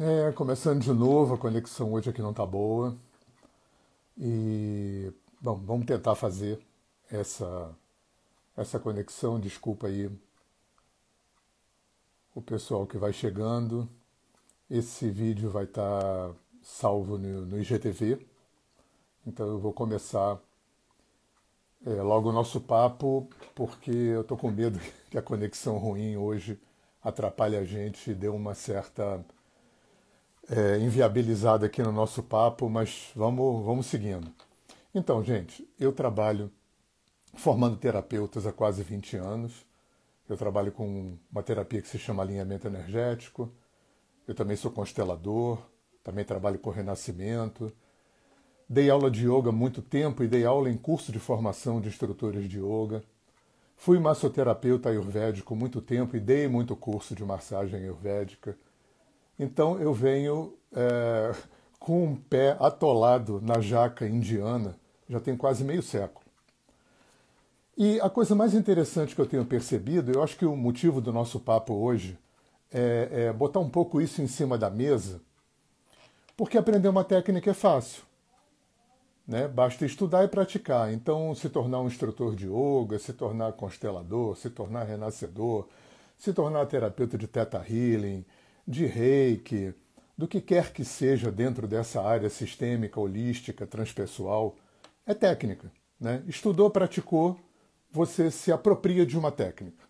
É, começando de novo, a conexão hoje aqui não tá boa. E, bom, vamos tentar fazer essa, essa conexão. Desculpa aí o pessoal que vai chegando. Esse vídeo vai estar tá salvo no, no, IGTV. Então eu vou começar é, logo o nosso papo, porque eu tô com medo que a conexão ruim hoje atrapalhe a gente e dê uma certa é, inviabilizada aqui no nosso papo, mas vamos, vamos seguindo. Então, gente, eu trabalho formando terapeutas há quase 20 anos. Eu trabalho com uma terapia que se chama alinhamento energético. Eu também sou constelador, também trabalho com renascimento. Dei aula de yoga há muito tempo e dei aula em curso de formação de instrutores de yoga. Fui massoterapeuta ayurvédico muito tempo e dei muito curso de massagem ayurvédica. Então eu venho é, com um pé atolado na jaca indiana, já tem quase meio século. E a coisa mais interessante que eu tenho percebido, eu acho que o motivo do nosso papo hoje é, é botar um pouco isso em cima da mesa, porque aprender uma técnica é fácil. Né? Basta estudar e praticar. Então, se tornar um instrutor de yoga, se tornar constelador, se tornar renascedor, se tornar terapeuta de teta healing, de reiki, do que quer que seja dentro dessa área sistêmica, holística, transpessoal, é técnica. Né? Estudou, praticou, você se apropria de uma técnica.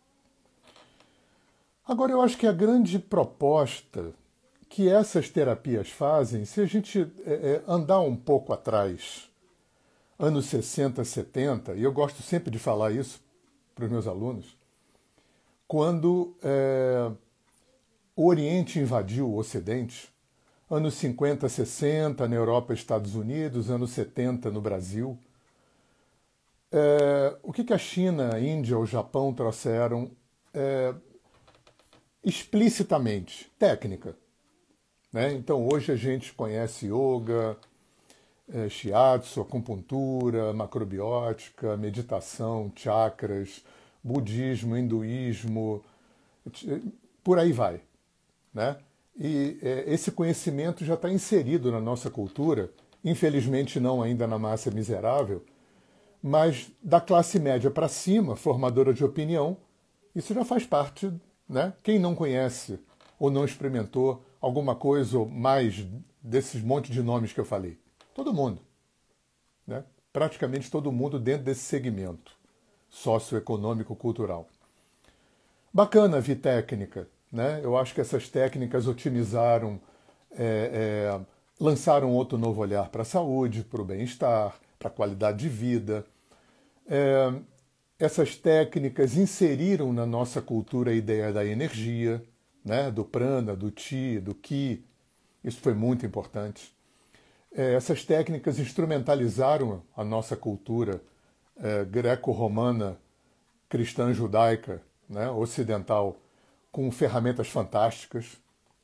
Agora, eu acho que a grande proposta que essas terapias fazem, se a gente é, é andar um pouco atrás, anos 60, 70, e eu gosto sempre de falar isso para os meus alunos, quando é, o Oriente invadiu o Ocidente, anos 50, 60 na Europa e Estados Unidos, anos 70 no Brasil. É, o que, que a China, a Índia, o Japão trouxeram é, explicitamente? Técnica. Né? Então hoje a gente conhece yoga, é, shiatsu, acupuntura, macrobiótica, meditação, chakras, budismo, hinduísmo, por aí vai. Né? E é, esse conhecimento já está inserido na nossa cultura, infelizmente não ainda na massa miserável, mas da classe média para cima, formadora de opinião, isso já faz parte. Né? Quem não conhece ou não experimentou alguma coisa ou mais desses monte de nomes que eu falei? Todo mundo. Né? Praticamente todo mundo dentro desse segmento socioeconômico cultural. Bacana vir técnica, né? Eu acho que essas técnicas otimizaram, é, é, lançaram outro novo olhar para a saúde, para o bem-estar, para a qualidade de vida. É, essas técnicas inseriram na nossa cultura a ideia da energia, né? do prana, do ti, do ki. Isso foi muito importante. É, essas técnicas instrumentalizaram a nossa cultura é, greco-romana, cristã judaica, né? ocidental com ferramentas fantásticas,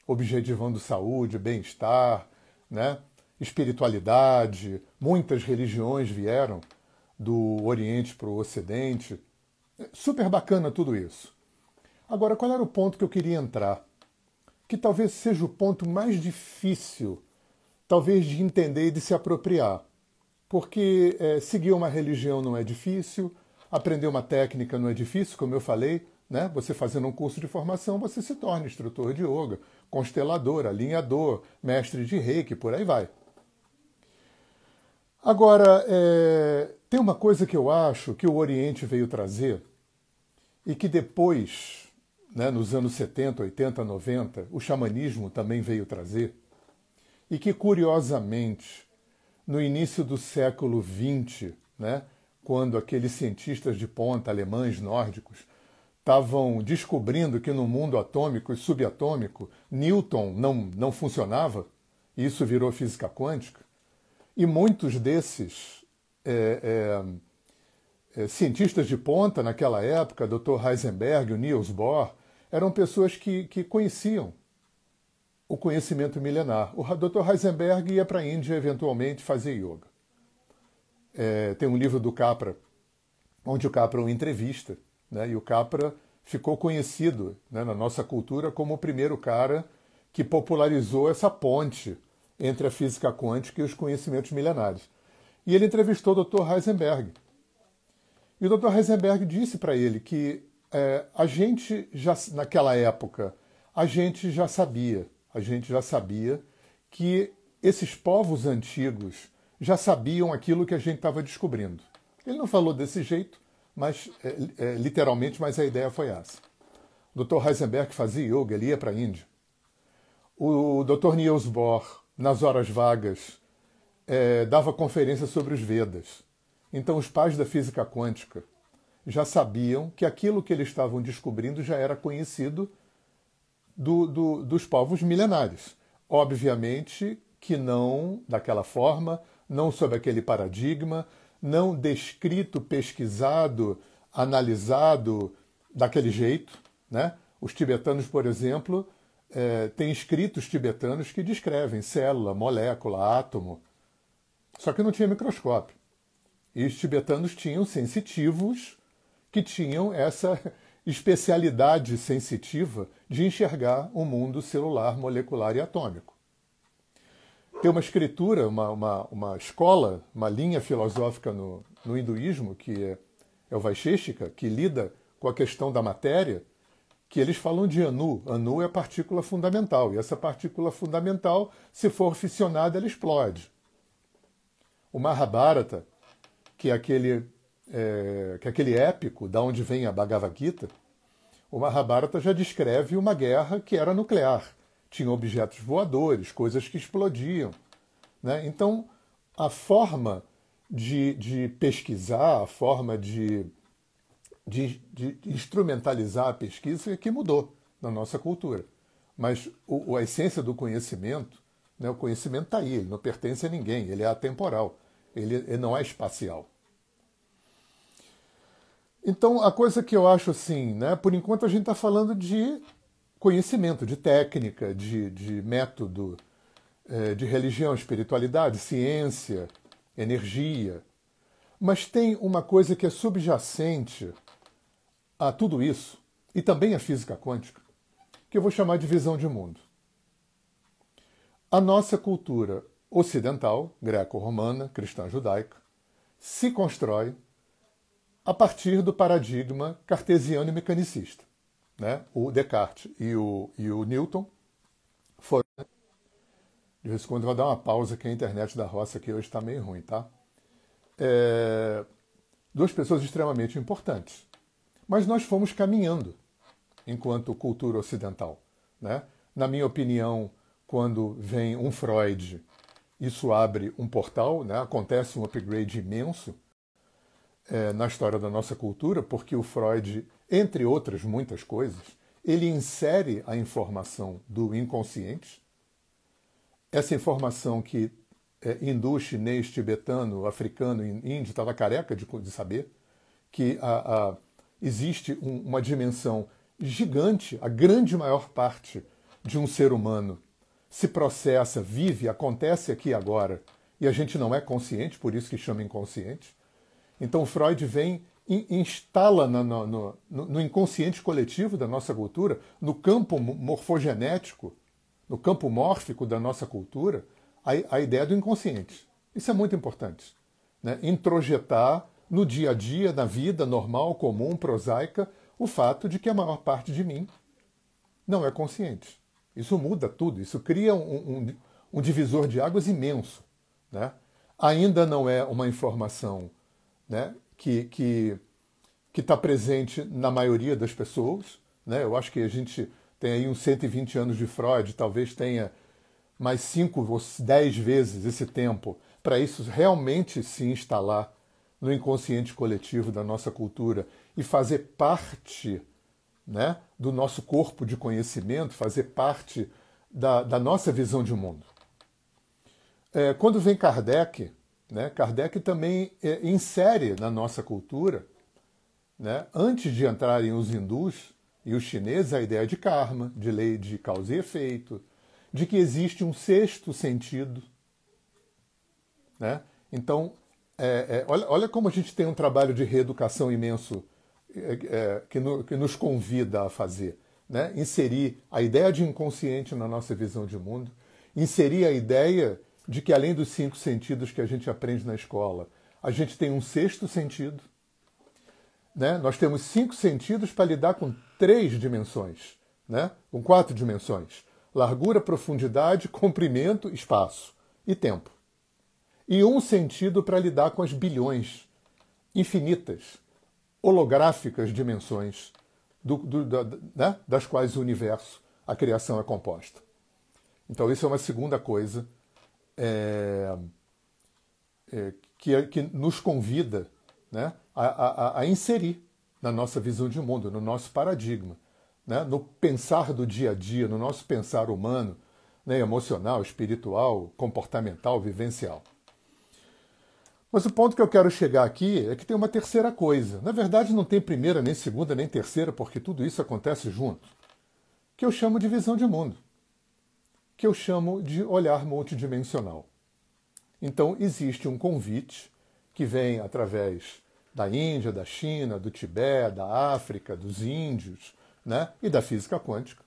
objetivando saúde, bem-estar, né? espiritualidade. Muitas religiões vieram do Oriente para o Ocidente. Super bacana tudo isso. Agora, qual era o ponto que eu queria entrar? Que talvez seja o ponto mais difícil, talvez de entender e de se apropriar. Porque é, seguir uma religião não é difícil, aprender uma técnica não é difícil, como eu falei, né? Você fazendo um curso de formação, você se torna instrutor de yoga, constelador, alinhador, mestre de reiki, por aí vai. Agora, é, tem uma coisa que eu acho que o Oriente veio trazer e que depois, né, nos anos 70, 80, 90, o xamanismo também veio trazer, e que curiosamente, no início do século XX, né, quando aqueles cientistas de ponta alemães nórdicos estavam descobrindo que no mundo atômico e subatômico Newton não, não funcionava, e isso virou física quântica, e muitos desses é, é, é, cientistas de ponta naquela época, Dr. Heisenberg, o Niels Bohr, eram pessoas que, que conheciam o conhecimento milenar. O Dr. Heisenberg ia para a Índia eventualmente fazer yoga. É, tem um livro do Capra, onde o Capra o entrevista, né? E o Capra ficou conhecido né, na nossa cultura como o primeiro cara que popularizou essa ponte entre a física quântica e os conhecimentos milenares. E ele entrevistou o Dr. Heisenberg. E o Dr. Heisenberg disse para ele que é, a gente já, naquela época, a gente já sabia, a gente já sabia que esses povos antigos já sabiam aquilo que a gente estava descobrindo. Ele não falou desse jeito, mas é, é, literalmente, mas a ideia foi essa. O Dr. Heisenberg fazia yoga, ele ia para a Índia. O Dr. Niels Bohr, nas horas vagas, é, dava conferência sobre os Vedas. Então, os pais da física quântica já sabiam que aquilo que eles estavam descobrindo já era conhecido do, do, dos povos milenares. Obviamente que não daquela forma, não sob aquele paradigma, não descrito, pesquisado, analisado daquele jeito. Né? Os tibetanos, por exemplo, é, têm escritos tibetanos que descrevem célula, molécula, átomo, só que não tinha microscópio. E os tibetanos tinham sensitivos que tinham essa especialidade sensitiva de enxergar o mundo celular, molecular e atômico. Tem uma escritura, uma, uma, uma escola, uma linha filosófica no, no hinduísmo, que é, é o Vaisheshika, que lida com a questão da matéria, que eles falam de Anu. Anu é a partícula fundamental, e essa partícula fundamental, se for fissionada, ela explode. O Mahabharata, que é aquele, é, que é aquele épico da onde vem a Bhagavad Gita, o Mahabharata já descreve uma guerra que era nuclear. Tinha objetos voadores, coisas que explodiam. Né? Então, a forma de, de pesquisar, a forma de, de, de, instrumentalizar a pesquisa é que mudou na nossa cultura. Mas o, a essência do conhecimento, né, o conhecimento está aí, ele não pertence a ninguém, ele é atemporal. Ele, ele não é espacial. Então, a coisa que eu acho assim, né, por enquanto a gente está falando de conhecimento, de técnica, de, de método, é, de religião, espiritualidade, ciência, energia. Mas tem uma coisa que é subjacente a tudo isso, e também a física quântica, que eu vou chamar de visão de mundo. A nossa cultura ocidental, greco-romana, cristã-judaica, se constrói a partir do paradigma cartesiano e mecanicista. Né? O Descartes e o, e o Newton foram. De vez em quando eu vou dar uma pausa, que a internet da roça aqui hoje está meio ruim, tá? É... Duas pessoas extremamente importantes. Mas nós fomos caminhando enquanto cultura ocidental. Né? Na minha opinião, quando vem um Freud isso abre um portal, né? acontece um upgrade imenso é, na história da nossa cultura, porque o Freud, entre outras muitas coisas, ele insere a informação do inconsciente, essa informação que é, hindu, chinês, tibetano, africano, índio estava careca de, de, saber, que a, a, existe um, uma dimensão gigante, a grande maior parte de um ser humano se processa, vive, acontece aqui agora, e a gente não é consciente, por isso que chama inconsciente. Então Freud vem instala no, no, no, no inconsciente coletivo da nossa cultura, no campo morfogenético, no campo mórfico da nossa cultura, a, a ideia do inconsciente. Isso é muito importante. Né? Introjetar no dia a dia, na vida normal, comum, prosaica, o fato de que a maior parte de mim não é consciente. Isso muda tudo, isso cria um, um, um divisor de águas imenso. Né? Ainda não é uma informação né, que que está presente na maioria das pessoas. Né? Eu acho que a gente tem aí uns 120 anos de Freud, talvez tenha mais 5 ou 10 vezes esse tempo para isso realmente se instalar no inconsciente coletivo da nossa cultura e fazer parte né, do nosso corpo de conhecimento, fazer parte da, da nossa visão de mundo. É, quando vem Kardec, né, Kardec também é, insere na nossa cultura, né, antes de entrarem os hindus e os chineses, a ideia de karma, de lei de causa e efeito, de que existe um sexto sentido. Né? Então, é, é, olha, olha como a gente tem um trabalho de reeducação imenso é, é, que, no, que, nos convida a fazer. né, inserir a ideia de inconsciente na nossa visão de mundo, inserir a ideia de que além dos cinco sentidos que a gente aprende na escola, a gente tem um sexto sentido. Né? Nós temos cinco sentidos para lidar com três dimensões, né? com quatro dimensões: largura, profundidade, comprimento, espaço e tempo. E um sentido para lidar com as bilhões infinitas, holográficas dimensões do, do, da, né? das quais o universo, a criação é composta. Então, isso é uma segunda coisa é, é, que, que, nos convida né, a, a, a, inserir na nossa visão de mundo, no nosso paradigma, né, no pensar do dia a dia, no nosso pensar humano, né, emocional, espiritual, comportamental, vivencial. Mas o ponto que eu quero chegar aqui é que tem uma terceira coisa. Na verdade, não tem primeira, nem segunda, nem terceira, porque tudo isso acontece junto. Que eu chamo de visão de mundo. Que eu chamo de olhar multidimensional. Então, existe um convite que vem através da Índia, da China, do Tibete, da África, dos índios né? e da física quântica,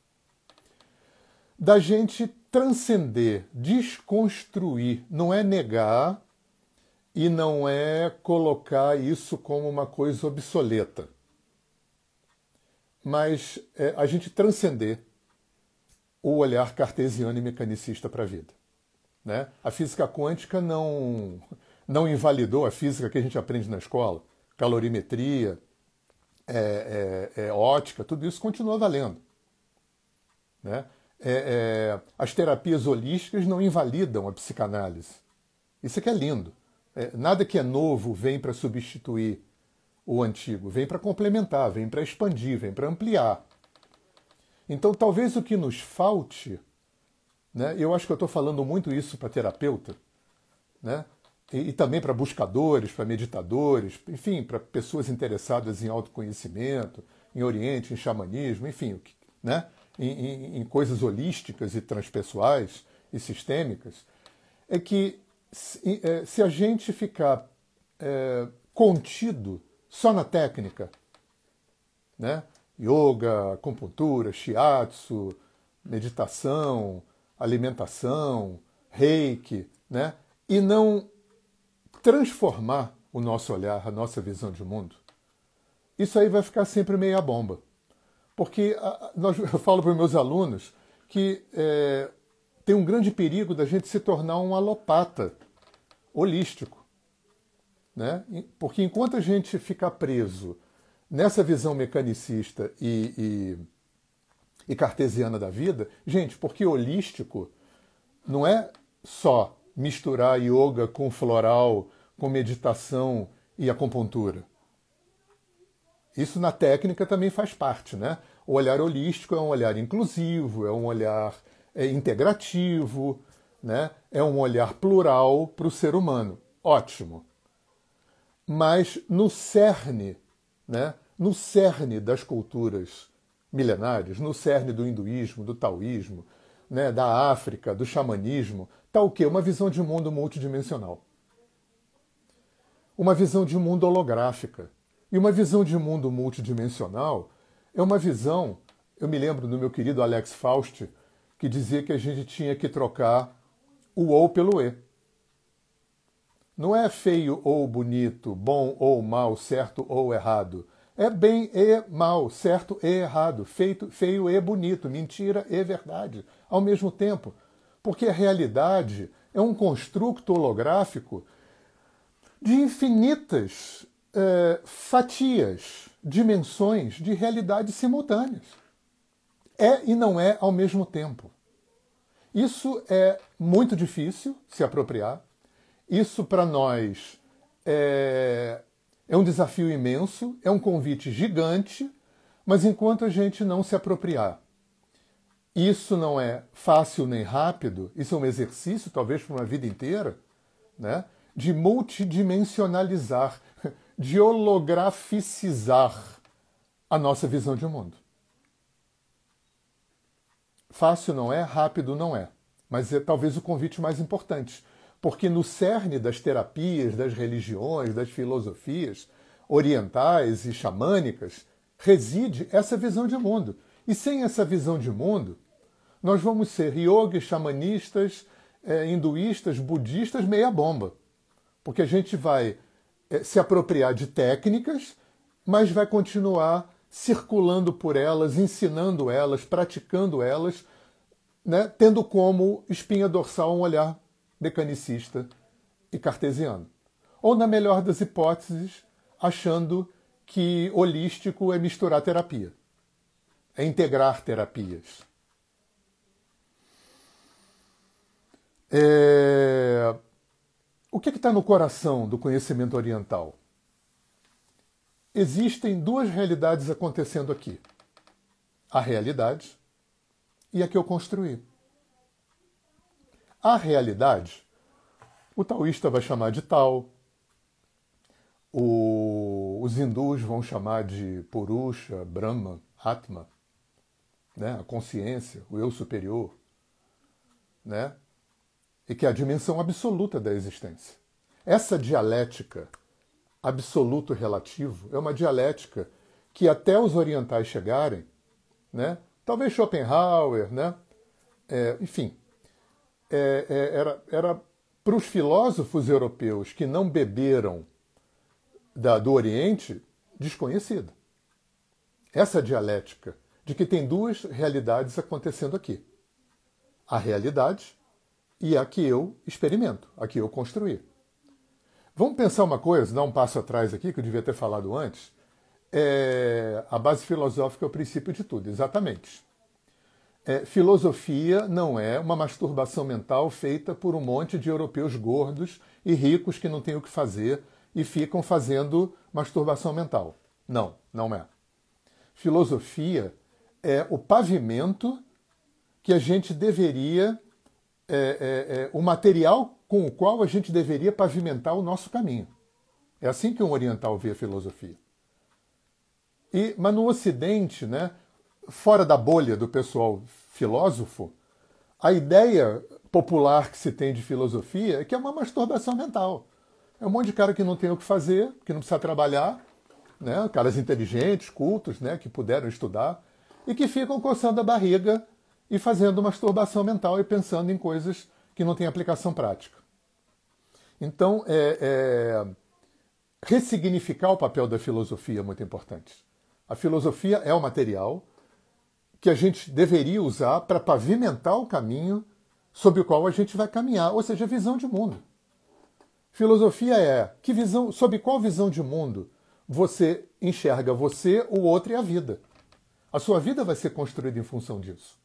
da gente transcender, desconstruir, não é negar e não é colocar isso como uma coisa obsoleta, mas é a gente transcender o olhar cartesiano e mecanicista para a vida. Né? A física quântica não, não invalidou a física que a gente aprende na escola, calorimetria, é, é, é ótica, tudo isso continua valendo. Né? É, é, as terapias holísticas não invalidam a psicanálise. Isso aqui é lindo. É, nada que é novo vem para substituir o antigo, vem para complementar, vem para expandir, vem para ampliar. Então, talvez o que nos falte, né, eu acho que eu estou falando muito isso para terapeuta, né, e, e também para buscadores, para meditadores, enfim, para pessoas interessadas em autoconhecimento, em oriente, em xamanismo, enfim, né, em, em, em coisas holísticas e transpessoais e sistêmicas, é que se, é, se a gente ficar é, contido só na técnica, né? Yoga, acupuntura, shiatsu, meditação, alimentação, reiki, né? e não transformar o nosso olhar, a nossa visão de mundo, isso aí vai ficar sempre meia bomba. Porque a, nós, eu falo para os meus alunos que é, tem um grande perigo da gente se tornar um alopata holístico. Né? Porque enquanto a gente ficar preso nessa visão mecanicista e, e, e cartesiana da vida, gente, porque holístico não é só misturar yoga com floral, com meditação e acupuntura. Isso na técnica também faz parte, né? O olhar holístico é um olhar inclusivo, é um olhar é, integrativo, né? é um olhar plural para o ser humano. Ótimo. Mas no cerne, né? no cerne das culturas milenares, no cerne do hinduísmo, do taoísmo, né? da África, do xamanismo, está o quê? Uma visão de mundo multidimensional. Uma visão de mundo holográfica. E uma visão de mundo multidimensional é uma visão, eu me lembro do meu querido Alex Faust, que dizia que a gente tinha que trocar o ou pelo e. Não é feio ou bonito, bom ou mal, certo ou errado. É bem e mal, certo e errado, feito, feio e bonito, mentira e verdade, ao mesmo tempo. Porque a realidade é um construto holográfico de infinitas é, fatias, dimensões de realidades simultâneas. É e não é ao mesmo tempo. Isso é muito difícil se apropriar. Isso para nós é, é um desafio imenso, é um convite gigante, mas enquanto a gente não se apropriar, isso não é fácil nem rápido, isso é um exercício, talvez para uma vida inteira, né? de multidimensionalizar, de holograficizar a nossa visão de mundo. Fácil não é, rápido não é, mas é talvez o convite mais importante, porque no cerne das terapias, das religiões, das filosofias orientais e xamânicas reside essa visão de mundo. E sem essa visão de mundo, nós vamos ser yogis, xamanistas, é, hinduístas, budistas, meia bomba. Porque a gente vai é, se apropriar de técnicas, mas vai continuar circulando por elas, ensinando elas, praticando elas, né, tendo como espinha dorsal um olhar mecanicista e cartesiano. Ou, na melhor das hipóteses, achando que holístico é misturar terapia, é integrar terapias. É... O que está no coração do conhecimento oriental? Existem duas realidades acontecendo aqui: a realidade e a que eu construí. A realidade, o taoísta vai chamar de tal, o, os hindus vão chamar de Purusha, Brahma, Atma, né? a consciência, o eu superior, né? e que é a dimensão absoluta da existência. Essa dialética absoluto relativo é uma dialética que até os orientais chegarem, né? talvez Schopenhauer, né? É, enfim, é, é, era, era para os filósofos europeus que não beberam da, do Oriente desconhecida. Essa dialética de que tem duas realidades acontecendo aqui: a realidade e a que eu experimento, a que eu construí. Vamos pensar uma coisa, dar um passo atrás aqui, que eu devia ter falado antes. É, a base filosófica é o princípio de tudo, exatamente. É, filosofia não é uma masturbação mental feita por um monte de europeus gordos e ricos que não têm o que fazer e ficam fazendo masturbação mental. Não, não é. Filosofia é o pavimento que a gente deveria é, é, é, o material com o qual a gente deveria pavimentar o nosso caminho. É assim que um oriental vê a filosofia. E, mas no Ocidente, né, fora da bolha do pessoal filósofo, a ideia popular que se tem de filosofia é que é uma masturbação mental. É um monte de cara que não tem o que fazer, que não precisa trabalhar, né, caras inteligentes, cultos, né, que puderam estudar, e que ficam coçando a barriga e fazendo masturbação mental e pensando em coisas que não têm aplicação prática. Então, é, é, ressignificar o papel da filosofia é muito importante. A filosofia é o material que a gente deveria usar para pavimentar o caminho sobre o qual a gente vai caminhar, ou seja, visão de mundo. Filosofia é que visão, sob qual visão de mundo você enxerga você, o outro e a vida. A sua vida vai ser construída em função disso.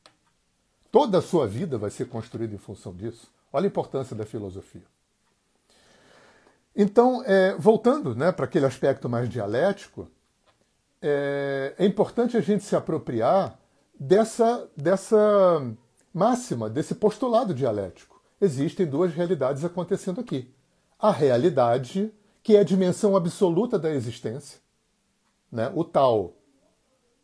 Toda a sua vida vai ser construída em função disso. Olha a importância da filosofia. Então, é, voltando né, para aquele aspecto mais dialético, é, é, importante a gente se apropriar dessa, dessa máxima, desse postulado dialético. Existem duas realidades acontecendo aqui. A realidade, que é a dimensão absoluta da existência, né, o tal,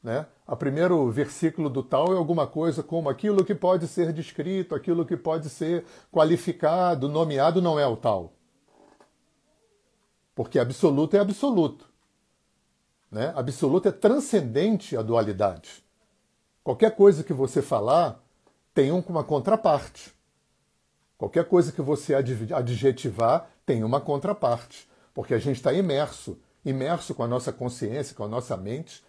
né, o primeiro versículo do tal é alguma coisa como aquilo que pode ser descrito, aquilo que pode ser qualificado, nomeado, não é o tal. Porque absoluto é absoluto. Né? Absoluto é transcendente à dualidade. Qualquer coisa que você falar tem uma contraparte. Qualquer coisa que você adjetivar tem uma contraparte. Porque a gente está imerso, imerso com a nossa consciência, com a nossa mente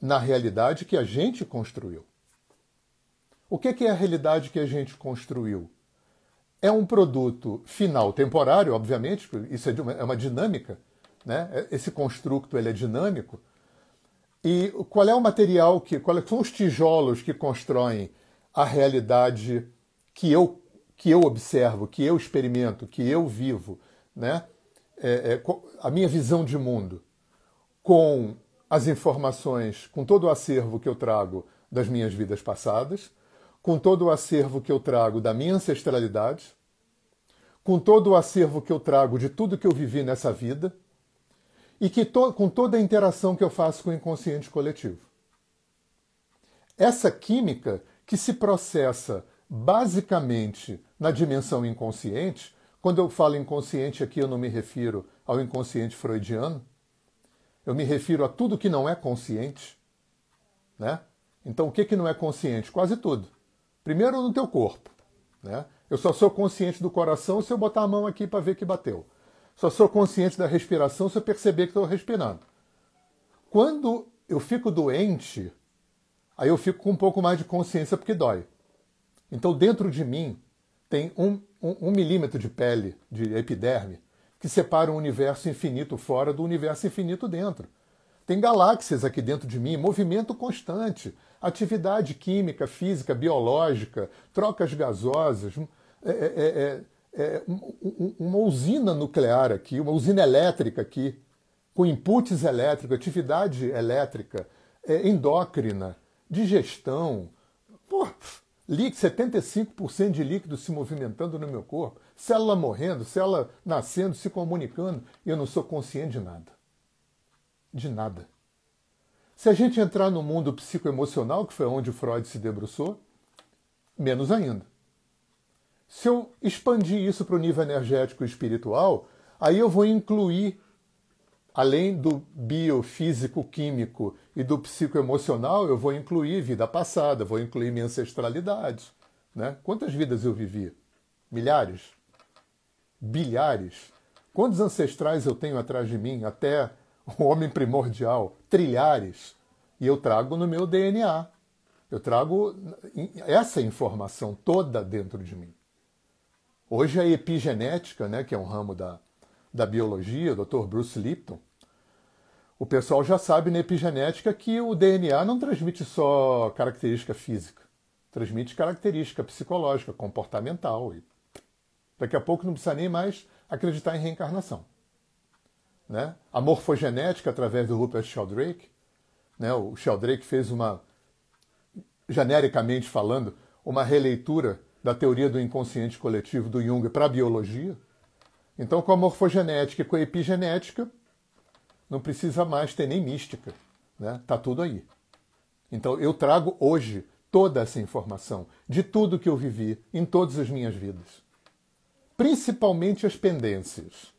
na realidade que a gente construiu. O que é a realidade que a gente construiu? É um produto final temporário, obviamente, isso é, uma, é uma dinâmica, né? É, esse construto ele é dinâmico. E qual é o material que, quais são os tijolos que constroem a realidade que eu que eu observo, que eu experimento, que eu vivo, né? É, é, a minha visão de mundo com as informações, com todo o acervo que eu trago das minhas vidas passadas, com todo o acervo que eu trago da minha ancestralidade, com todo o acervo que eu trago de tudo que eu vivi nessa vida e que to com toda a interação que eu faço com o inconsciente coletivo. Essa química que se processa basicamente na dimensão inconsciente, quando eu falo inconsciente aqui eu não me refiro ao inconsciente freudiano, eu me refiro a tudo que não é consciente, né? Então, o que, que não é consciente? Quase tudo. Primeiro, no teu corpo. Né? Eu só sou consciente do coração se eu botar a mão aqui para ver que bateu. Só sou consciente da respiração se eu perceber que estou respirando. Quando eu fico doente, aí eu fico com um pouco mais de consciência porque dói. Então, dentro de mim, tem um, um, um milímetro de pele, de epiderme, que separa um universo infinito fora do universo infinito dentro. Tem galáxias aqui dentro de mim, movimento constante, atividade química, física, biológica, trocas gasosas, é, é, é, é uma usina nuclear aqui, uma usina elétrica aqui, com inputs elétricos, atividade elétrica, é, endócrina, digestão. Pô, 75% de líquido se movimentando no meu corpo, célula morrendo, célula nascendo, se comunicando, e eu não sou consciente de nada de nada. Se a gente entrar no mundo psicoemocional, que foi onde Freud se debruçou, menos ainda. Se eu expandir isso para o nível energético e espiritual, aí eu vou incluir, além do biofísico, químico e do psicoemocional, eu vou incluir vida passada, vou incluir minha ancestralidade. Né? Quantas vidas eu vivi? Milhares? Bilhares? Quantos ancestrais eu tenho atrás de mim até o homem primordial, trilhares, e eu trago no meu DNA. Eu trago essa informação toda dentro de mim. Hoje a epigenética, né, que é um ramo da, da biologia, o Dr. Bruce Lipton, o pessoal já sabe na epigenética que o DNA não transmite só característica física, transmite característica psicológica, comportamental. E daqui a pouco não precisa nem mais acreditar em reencarnação né? a morfogenética através do Rupert Sheldrake. Né? O Sheldrake fez uma, genericamente falando, uma releitura da teoria do inconsciente coletivo do Jung para a biologia. Então, com a morfogenética e com a epigenética, não precisa mais ter nem mística. Né? Tá tudo aí. Então, eu trago hoje toda essa informação de tudo que eu vivi em todas as minhas vidas. Principalmente as pendências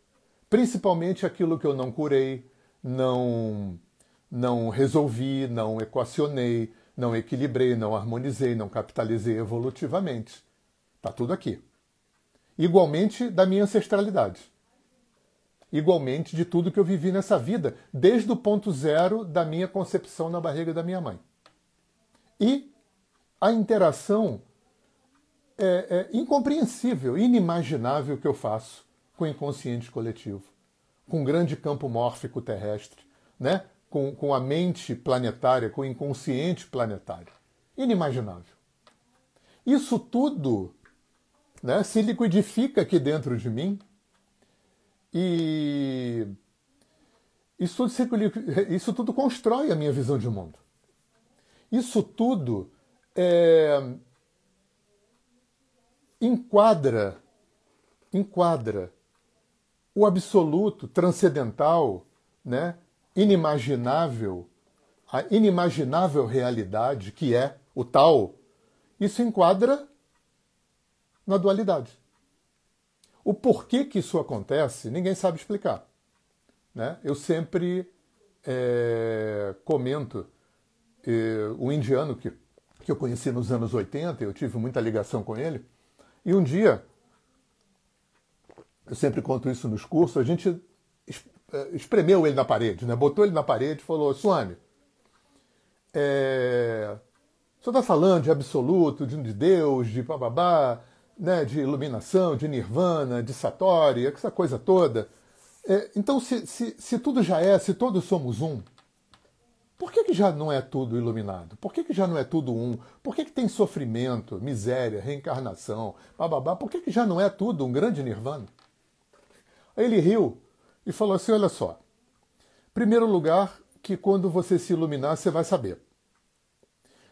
principalmente aquilo que eu não curei, não, não resolvi, não equacionei, não equilibrei, não harmonizei, não capitalizei evolutivamente. Está tudo aqui. Igualmente da minha ancestralidade. Igualmente de tudo que eu vivi nessa vida, desde o ponto zero da minha concepção na barriga da minha mãe. E a interação é, é incompreensível, inimaginável que eu faço com o inconsciente coletivo, com o grande campo mórfico terrestre, né? com, com a mente planetária, com o inconsciente planetário. Inimaginável. Isso tudo né, se liquidifica aqui dentro de mim e isso tudo, isso tudo constrói a minha visão de mundo. Isso tudo é, enquadra, enquadra o absoluto, transcendental, né, inimaginável, a inimaginável realidade que é o tal, isso enquadra na dualidade. O porquê que isso acontece, ninguém sabe explicar. Né? Eu sempre é, comento é, o indiano que, que eu conheci nos anos 80, eu tive muita ligação com ele, e um dia eu sempre conto isso nos cursos, a gente eh, espremeu ele na parede, né? botou ele na parede e falou, Suane, é... o senhor está falando de absoluto, de Deus, de bababá, né? de iluminação, de nirvana, de satori, essa coisa toda. É, então, se, se, se, tudo já é, se todos somos um, por que, que já não é tudo iluminado? Por que, que já não é tudo um? Por que, que tem sofrimento, miséria, reencarnação, bababá? Por que, que já não é tudo um grande nirvana? Aí ele riu e falou assim: olha só. Primeiro lugar, que quando você se iluminar, você vai saber.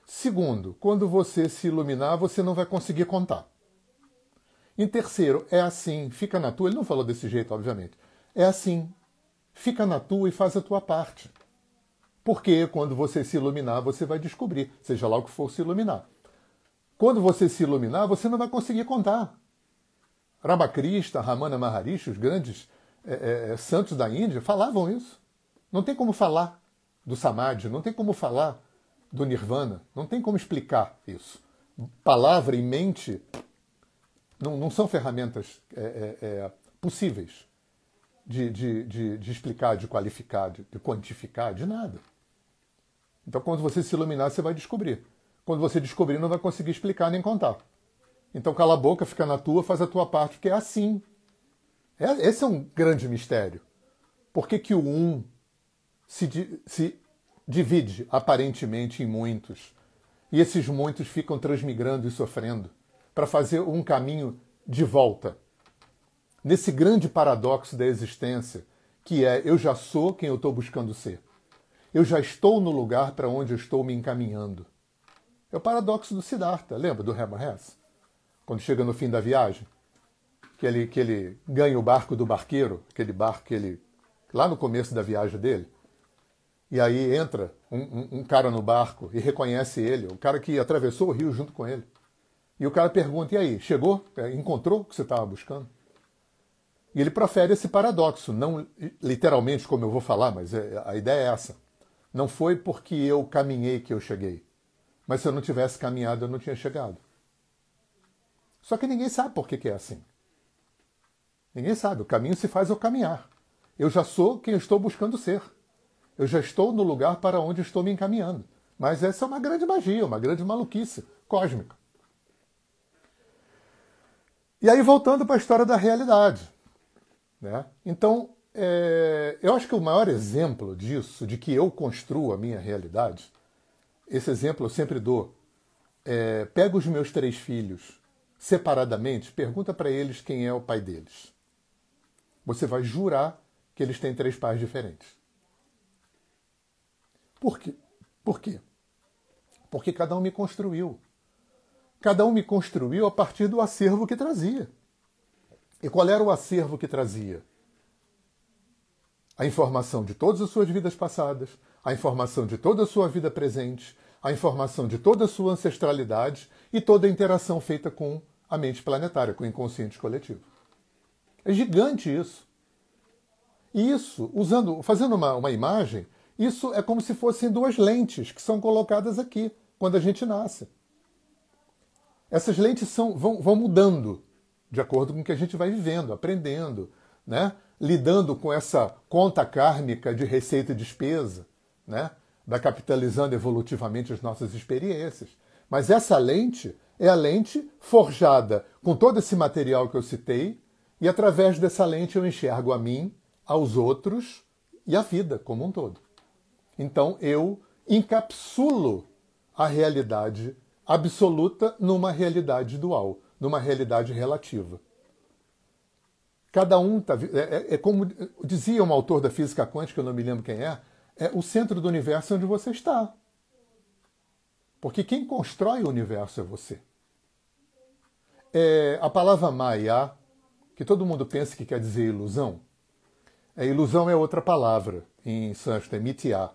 Segundo, quando você se iluminar, você não vai conseguir contar. Em terceiro, é assim, fica na tua. Ele não falou desse jeito, obviamente. É assim, fica na tua e faz a tua parte. Porque quando você se iluminar, você vai descobrir, seja lá o que for se iluminar. Quando você se iluminar, você não vai conseguir contar. Ramakrishna, Ramana Maharishi, os grandes é, é, santos da Índia, falavam isso. Não tem como falar do Samadhi, não tem como falar do nirvana. Não tem como explicar isso. Palavra e mente não, não são ferramentas é, é, é, possíveis de, de, de, de, explicar, de qualificar, de, de quantificar, de nada. Então, quando você se iluminar, você vai descobrir. Quando você descobrir, não vai conseguir explicar nem contar. Então, cala a boca, fica na tua, faz a tua parte, porque é assim. É, esse é um grande mistério. Por que, que o um se, se divide aparentemente em muitos? E esses muitos ficam transmigrando e sofrendo para fazer um caminho de volta. Nesse grande paradoxo da existência, que é eu já sou quem eu estou buscando ser. Eu já estou no lugar para onde eu estou me encaminhando. É o paradoxo do Siddhartha, lembra do Hermann Hesse? Quando chega no fim da viagem, que ele, que ele ganha o barco do barqueiro, aquele barco que ele. lá no começo da viagem dele. E aí entra um, um, um cara no barco e reconhece ele, o cara que atravessou o rio junto com ele. E o cara pergunta: e aí, chegou? É, encontrou o que você estava buscando? E ele profere esse paradoxo, não literalmente como eu vou falar, mas é, a ideia é essa. Não foi porque eu caminhei que eu cheguei, mas se eu não tivesse caminhado eu não tinha chegado. Só que ninguém sabe por que, que é assim. Ninguém sabe. O caminho se faz ao caminhar. Eu já sou quem estou buscando ser. Eu já estou no lugar para onde estou me encaminhando. Mas essa é uma grande magia, uma grande maluquice cósmica. E aí, voltando para a história da realidade. Né? Então, é, eu acho que o maior exemplo disso, de que eu construo a minha realidade, esse exemplo eu sempre dou. É, pega os meus três filhos separadamente, pergunta para eles quem é o pai deles. Você vai jurar que eles têm três pais diferentes. Por quê? Por quê? Porque cada um me construiu. Cada um me construiu a partir do acervo que trazia. E qual era o acervo que trazia? A informação de todas as suas vidas passadas, a informação de toda a sua vida presente, a informação de toda a sua ancestralidade e toda a interação feita com a mente planetária, com o inconsciente coletivo. É gigante isso. E isso, usando, fazendo uma, uma imagem, isso é como se fossem duas lentes que são colocadas aqui quando a gente nasce. Essas lentes são, vão, vão mudando de acordo com o que a gente vai vivendo, aprendendo, né? lidando com essa conta kármica de receita e despesa, né? da capitalizando evolutivamente as nossas experiências. Mas essa lente é a lente forjada com todo esse material que eu citei, e através dessa lente eu enxergo a mim, aos outros e a vida como um todo. Então eu encapsulo a realidade absoluta numa realidade dual, numa realidade relativa. Cada um está. É, é, é, como dizia um autor da física quântica, eu não me lembro quem é, é o centro do universo onde você está. Porque quem constrói o universo é você. É, a palavra Maya, que todo mundo pensa que quer dizer ilusão, é, ilusão é outra palavra em sânscrito, é mitya.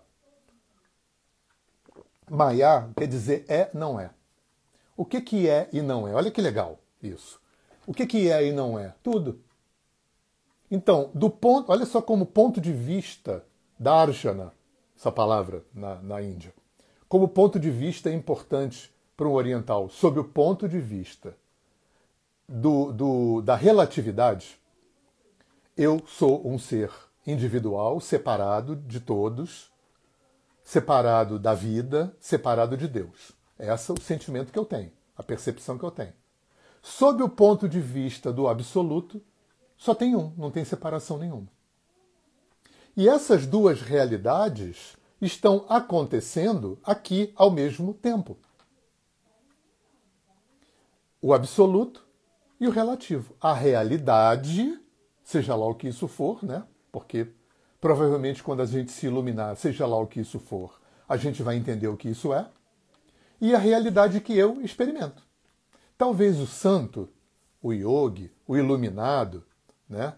Maya quer dizer é, não é. O que, que é e não é? Olha que legal isso. O que, que é e não é? Tudo. Então, do ponto, olha só como ponto de vista da Arjana, essa palavra na, na Índia, como ponto de vista é importante para um oriental, sob o ponto de vista do, do, da relatividade, eu sou um ser individual, separado de todos, separado da vida, separado de Deus. Esse é o sentimento que eu tenho, a percepção que eu tenho. Sob o ponto de vista do absoluto, só tem um, não tem separação nenhuma. E essas duas realidades estão acontecendo aqui ao mesmo tempo. O absoluto e o relativo. A realidade, seja lá o que isso for, né? Porque provavelmente quando a gente se iluminar, seja lá o que isso for, a gente vai entender o que isso é e a realidade que eu experimento. Talvez o santo, o yogi, o iluminado, né,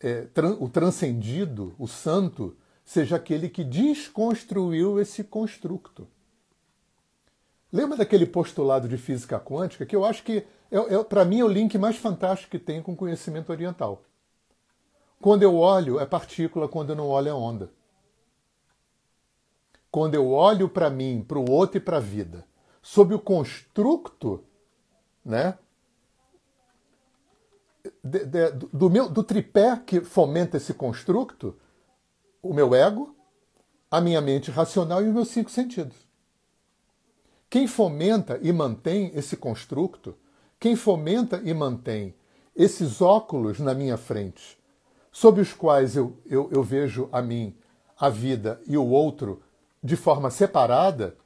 é, o transcendido, o santo, seja aquele que desconstruiu esse construto. Lembra daquele postulado de física quântica que eu acho que, é, é para mim, é o link mais fantástico que tem com o conhecimento oriental. Quando eu olho, é partícula, quando eu não olho, é onda. quando eu olho para mim, para o outro e para a vida, sob o construto, né, de, de, do, meu, do tripé que fomenta esse construto, o meu ego, a minha mente racional e os meus cinco sentidos. Quem fomenta e mantém esse construto, quem fomenta e mantém esses óculos na minha frente, sob os quais eu, eu, eu vejo a mim, a vida e o outro de forma separada,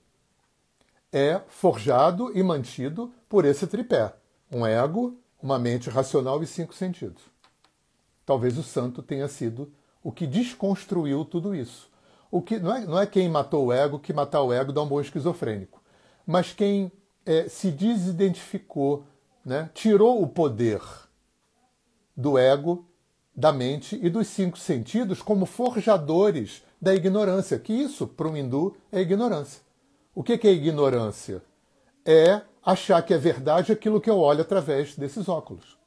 é forjado e mantido por esse tripé: um ego, uma mente racional e cinco sentidos. Talvez o santo tenha sido o que desconstruiu tudo isso. O que não é, não é quem matou o ego que matar o ego dá um bom esquizofrênico, mas quem é, se desidentificou, né, tirou o poder do ego, da mente e dos cinco sentidos como forjadores da ignorância, que isso, para um hindu, é ignorância. O que é ignorância? É achar que é verdade aquilo que eu olho através desses óculos.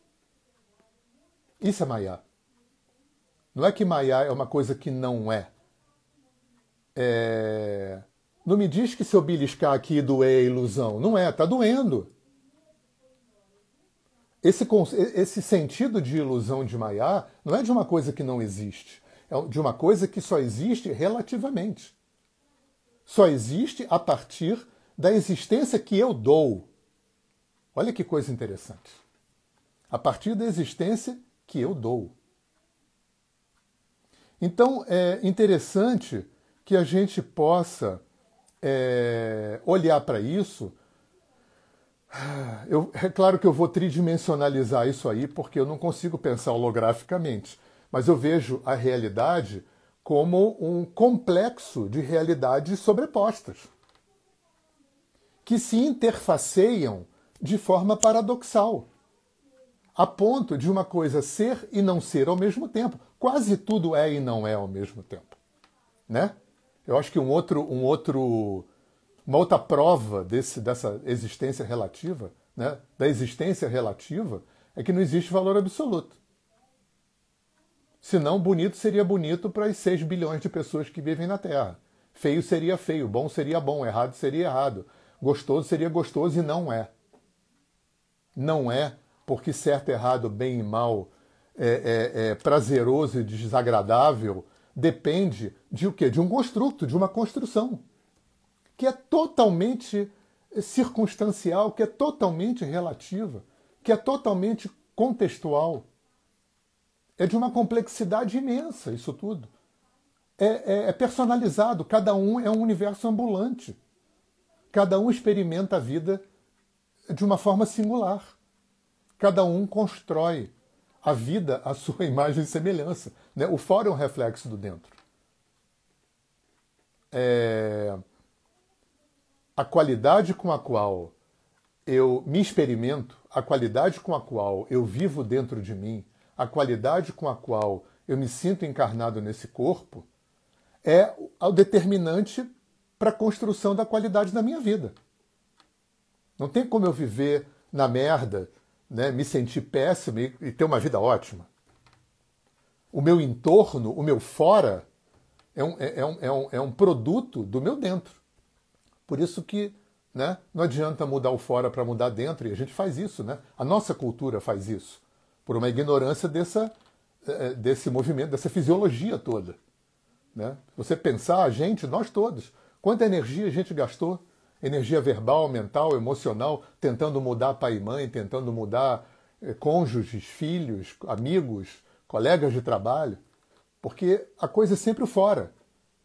Isso é Maya. Não é que Maya é uma coisa que não é. é... Não me diz que se eu beliscar aqui doer é ilusão. Não é, está doendo. Esse, esse sentido de ilusão de Maya não é de uma coisa que não existe, é de uma coisa que só existe relativamente. Só existe a partir da existência que eu dou. Olha que coisa interessante. A partir da existência que eu dou. Então é interessante que a gente possa é, olhar para isso eu, é claro que eu vou tridimensionalizar isso aí, porque eu não consigo pensar holograficamente, mas eu vejo a realidade como um complexo de realidades sobrepostas, que se interfaceiam de forma paradoxal, a ponto de uma coisa ser e não ser ao mesmo tempo. Quase tudo é e não é ao mesmo tempo, né? Eu acho que um outro, um outro uma outra prova desse, dessa existência relativa, né, da existência relativa, é que não existe valor absoluto. Senão, bonito seria bonito para as 6 bilhões de pessoas que vivem na Terra. Feio seria feio, bom seria bom, errado seria errado, gostoso seria gostoso e não é. Não é porque certo, errado, bem e mal, é, é, é prazeroso e desagradável depende de o quê? De um construto, de uma construção que é totalmente circunstancial, que é totalmente relativa, que é totalmente contextual. É de uma complexidade imensa isso tudo. É, é, é, personalizado, cada um é um universo ambulante. Cada um experimenta a vida de uma forma singular. Cada um constrói a vida à sua imagem e semelhança. Né? O fora é um reflexo do dentro. É a qualidade com a qual eu me experimento, a qualidade com a qual eu vivo dentro de mim, a qualidade com a qual eu me sinto encarnado nesse corpo, é o determinante para a construção da qualidade da minha vida. Não tem como eu viver na merda, né, me sentir péssimo e, ter uma vida ótima. O meu entorno, o meu fora, é um, é, é um, é um, é um produto do meu dentro. Por isso que né, não adianta mudar o fora para mudar dentro, e a gente faz isso, né? A nossa cultura faz isso, por uma ignorância dessa, é, é, desse movimento, dessa fisiologia toda. Né? Você pensar, a gente, nós todos, quanta energia a gente gastou, energia verbal, mental, emocional, tentando mudar pai e mãe, tentando mudar é, cônjuges, filhos, amigos, colegas de trabalho, porque a coisa é sempre fora.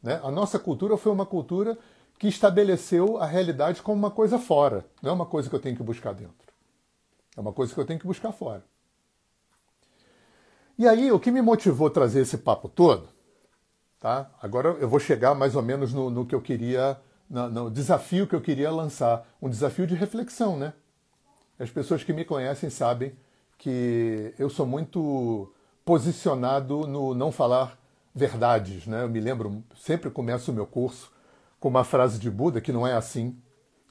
Né? A nossa cultura foi uma cultura que estabeleceu a realidade como uma coisa fora, não é uma coisa que eu tenho que buscar dentro. É uma coisa que eu tenho que buscar fora. E aí, o que me motivou a trazer esse papo todo, tá? Agora eu vou chegar mais ou menos no, no que eu queria, no, no, desafio que eu queria lançar, um desafio de reflexão, né? As pessoas que me conhecem sabem que eu sou muito posicionado no não falar verdades, né? Eu me lembro, sempre começo o meu curso com uma frase de Buda, que não é assim,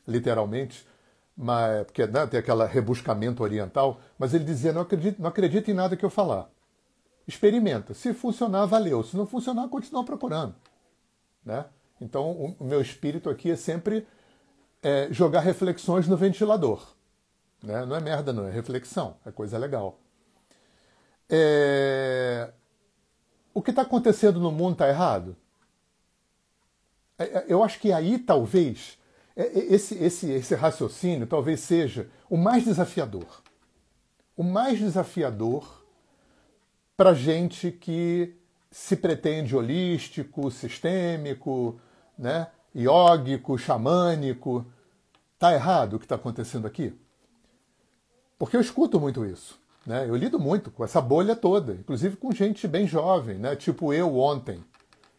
literalmente, mas, porque né, tem aquele rebuscamento oriental, mas ele dizia: não acredite, não acredite em nada que eu falar. Experimenta. Se funcionar, valeu. Se não funcionar, continua procurando. Né? Então, o meu espírito aqui é sempre é, jogar reflexões no ventilador. Né? Não é merda, não, é reflexão, é coisa legal. É... O que está acontecendo no mundo está errado? É, é, eu acho que aí talvez esse, esse, esse raciocínio talvez seja o mais desafiador. O mais desafiador para gente que se pretende holístico, sistêmico, né, iógico, xamânico. Está errado o que está acontecendo aqui? Porque eu escuto muito isso. Né? Eu lido muito com essa bolha toda, inclusive com gente bem jovem, né? tipo eu ontem.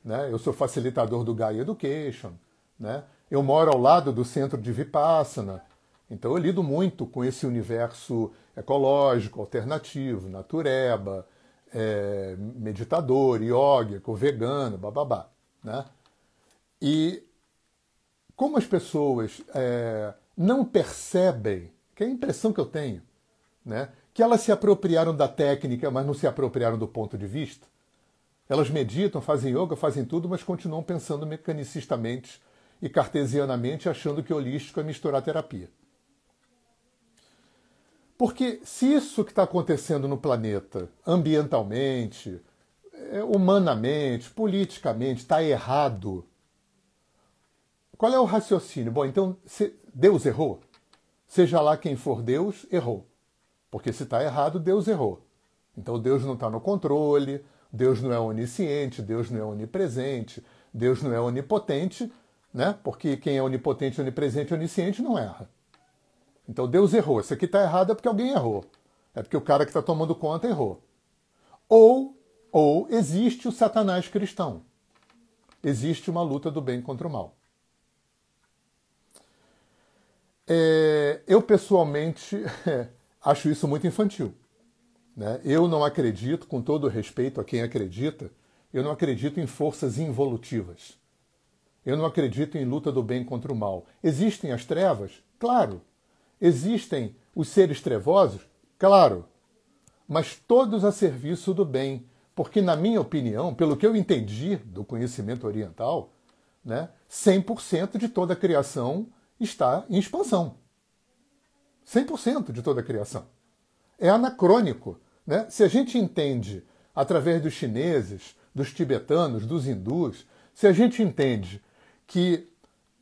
Né? Eu sou facilitador do Gaia Education. Né? Eu moro ao lado do centro de Vipassana. Então eu lido muito com esse universo ecológico, alternativo, natureba, é, meditador, iógico, vegano, bababá. Né? E como as pessoas é, não percebem, que é a impressão que eu tenho, né, que elas se apropriaram da técnica, mas não se apropriaram do ponto de vista, elas meditam, fazem yoga, fazem tudo, mas continuam pensando mecanicistamente e cartesianamente, achando que holístico é misturar terapia. Porque se isso que está acontecendo no planeta, ambientalmente, é, humanamente, politicamente, está errado, qual é o raciocínio? Bom, então Deus errou? Seja lá quem for Deus, errou. Porque se está errado, Deus errou. Então Deus não está no controle, Deus não é onisciente, Deus não é onipresente, Deus não é onipotente, né? Porque quem é onipotente, onipresente onisciente não erra. Então Deus errou. Isso aqui está errado é porque alguém errou. É porque o cara que está tomando conta errou. Ou, ou existe o Satanás cristão. Existe uma luta do bem contra o mal. É, eu pessoalmente acho isso muito infantil. Né? Eu não acredito, com todo respeito a quem acredita, eu não acredito em forças involutivas. Eu não acredito em luta do bem contra o mal. Existem as trevas? Claro. Existem os seres trevosos? Claro. Mas todos a serviço do bem. Porque, na minha opinião, pelo que eu entendi do conhecimento oriental, né, 100% de toda a criação está em expansão. 100% de toda a criação. É anacrônico. Né? Se a gente entende, através dos chineses, dos tibetanos, dos hindus, se a gente entende que